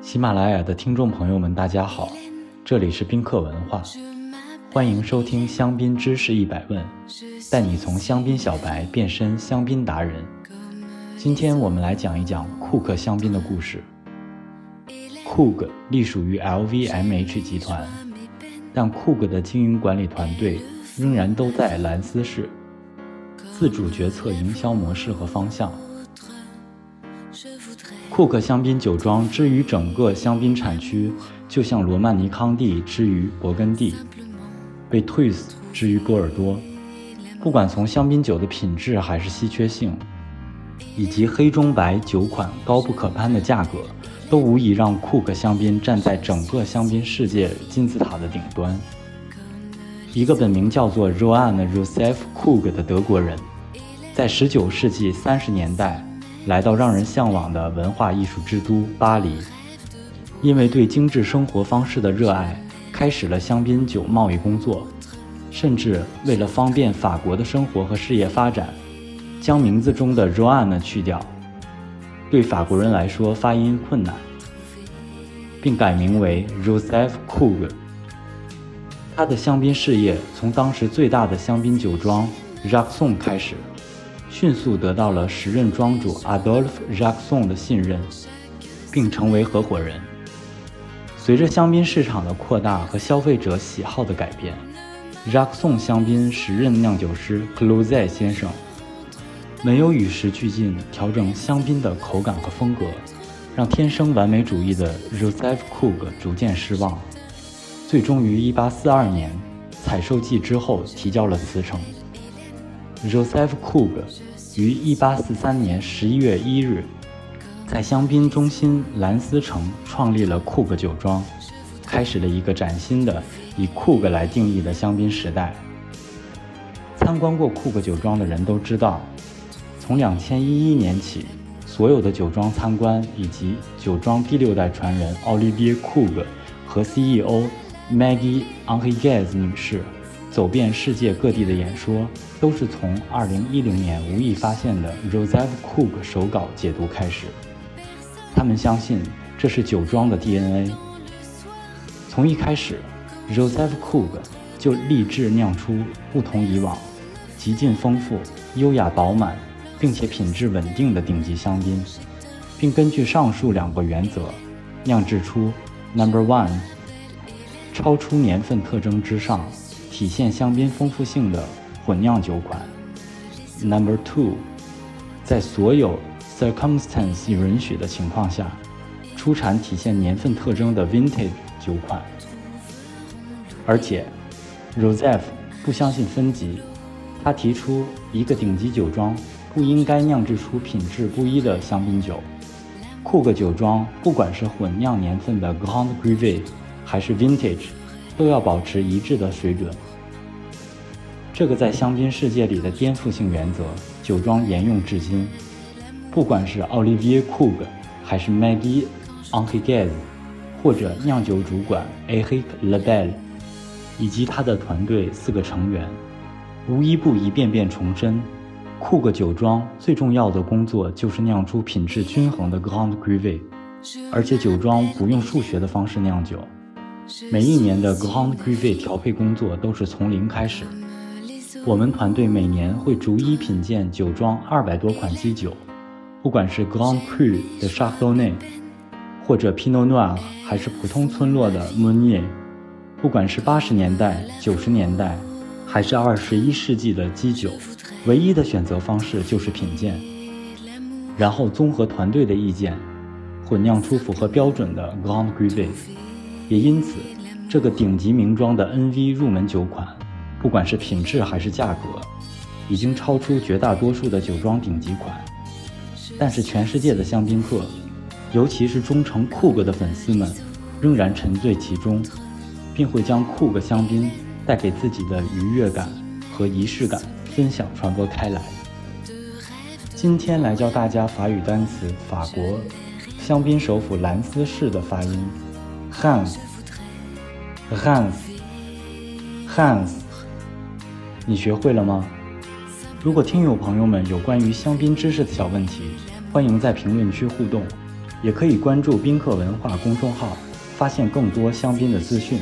喜马拉雅的听众朋友们，大家好，这里是宾客文化，欢迎收听香槟知识一百问，带你从香槟小白变身香槟达人。今天我们来讲一讲库克香槟的故事。库克隶属于 LVMH 集团，但库克的经营管理团队仍然都在兰斯市，自主决策营销模式和方向。库克香槟酒庄之于整个香槟产区，就像罗曼尼康帝之于勃艮第，被 Twist 之于波尔多。不管从香槟酒的品质还是稀缺性，以及黑中白酒款高不可攀的价格，都无疑让库克香槟站在整个香槟世界金字塔的顶端。一个本名叫做 Roan Josef Krug 的德国人，在19世纪30年代。来到让人向往的文化艺术之都巴黎，因为对精致生活方式的热爱，开始了香槟酒贸易工作，甚至为了方便法国的生活和事业发展，将名字中的 r o a n 去掉，对法国人来说发音困难，并改名为 Joseph Krug。他的香槟事业从当时最大的香槟酒庄 Jacquesson 开始。迅速得到了时任庄主 Adolphe Jacquesson 的信任，并成为合伙人。随着香槟市场的扩大和消费者喜好的改变，Jacquesson 香槟时任酿酒师 Closet 先生没有与时俱进调整香槟的口感和风格，让天生完美主义的 Joseph Krug 逐渐失望，最终于1842年采收季之后提交了辞呈。Joseph coog 于1843年11月1日，在香槟中心兰斯城创立了库克酒庄，开始了一个崭新的以库克来定义的香槟时代。参观过库克酒庄的人都知道，从2011年起，所有的酒庄参观以及酒庄第六代传人 Olivier Krug 和 CEO Maggie Henriques 女士。走遍世界各地的演说，都是从2010年无意发现的 Joseph Krug 手稿解读开始。他们相信这是酒庄的 DNA。从一开始，Joseph Krug 就立志酿出不同以往、极尽丰富、优雅饱满，并且品质稳定的顶级香槟，并根据上述两个原则，酿制出 Number One，超出年份特征之上。体现香槟丰富性的混酿酒款。Number two，在所有 circumstance 允许的情况下，出产体现年份特征的 vintage 酒款。而且，Rosef 不相信分级，他提出一个顶级酒庄不应该酿制出品质不一的香槟酒。库克酒庄不管是混酿年份的 Grand Cru 还是 vintage，都要保持一致的水准。这个在香槟世界里的颠覆性原则，酒庄沿用至今。不管是 Olivier Krug，还是 Maggie Henriques，或者酿酒主管 Eric Labelle，以及他的团队四个成员，无一不一遍遍重申，库克酒庄最重要的工作就是酿出品质均衡的 Grand Cru，而且酒庄不用数学的方式酿酒，每一年的 Grand Cru 调配工作都是从零开始。我们团队每年会逐一品鉴酒庄二百多款基酒，不管是 Grand Cru 的 Chardonnay，或者 Pinot Noir，还是普通村落的 m o n i e r 不管是八十年代、九十年代，还是二十一世纪的基酒，唯一的选择方式就是品鉴，然后综合团队的意见，混酿出符合标准的 Grand Cru。也因此，这个顶级名庄的 NV 入门酒款。不管是品质还是价格，已经超出绝大多数的酒庄顶级款。但是全世界的香槟客，尤其是忠诚库格的粉丝们，仍然沉醉其中，并会将库格香槟带给自己的愉悦感和仪式感分享传播开来。今天来教大家法语单词“法国香槟首府兰斯市”的发音：Hans，Hans，Hans。你学会了吗？如果听友朋友们有关于香槟知识的小问题，欢迎在评论区互动。也可以关注宾客文化公众号，发现更多香槟的资讯。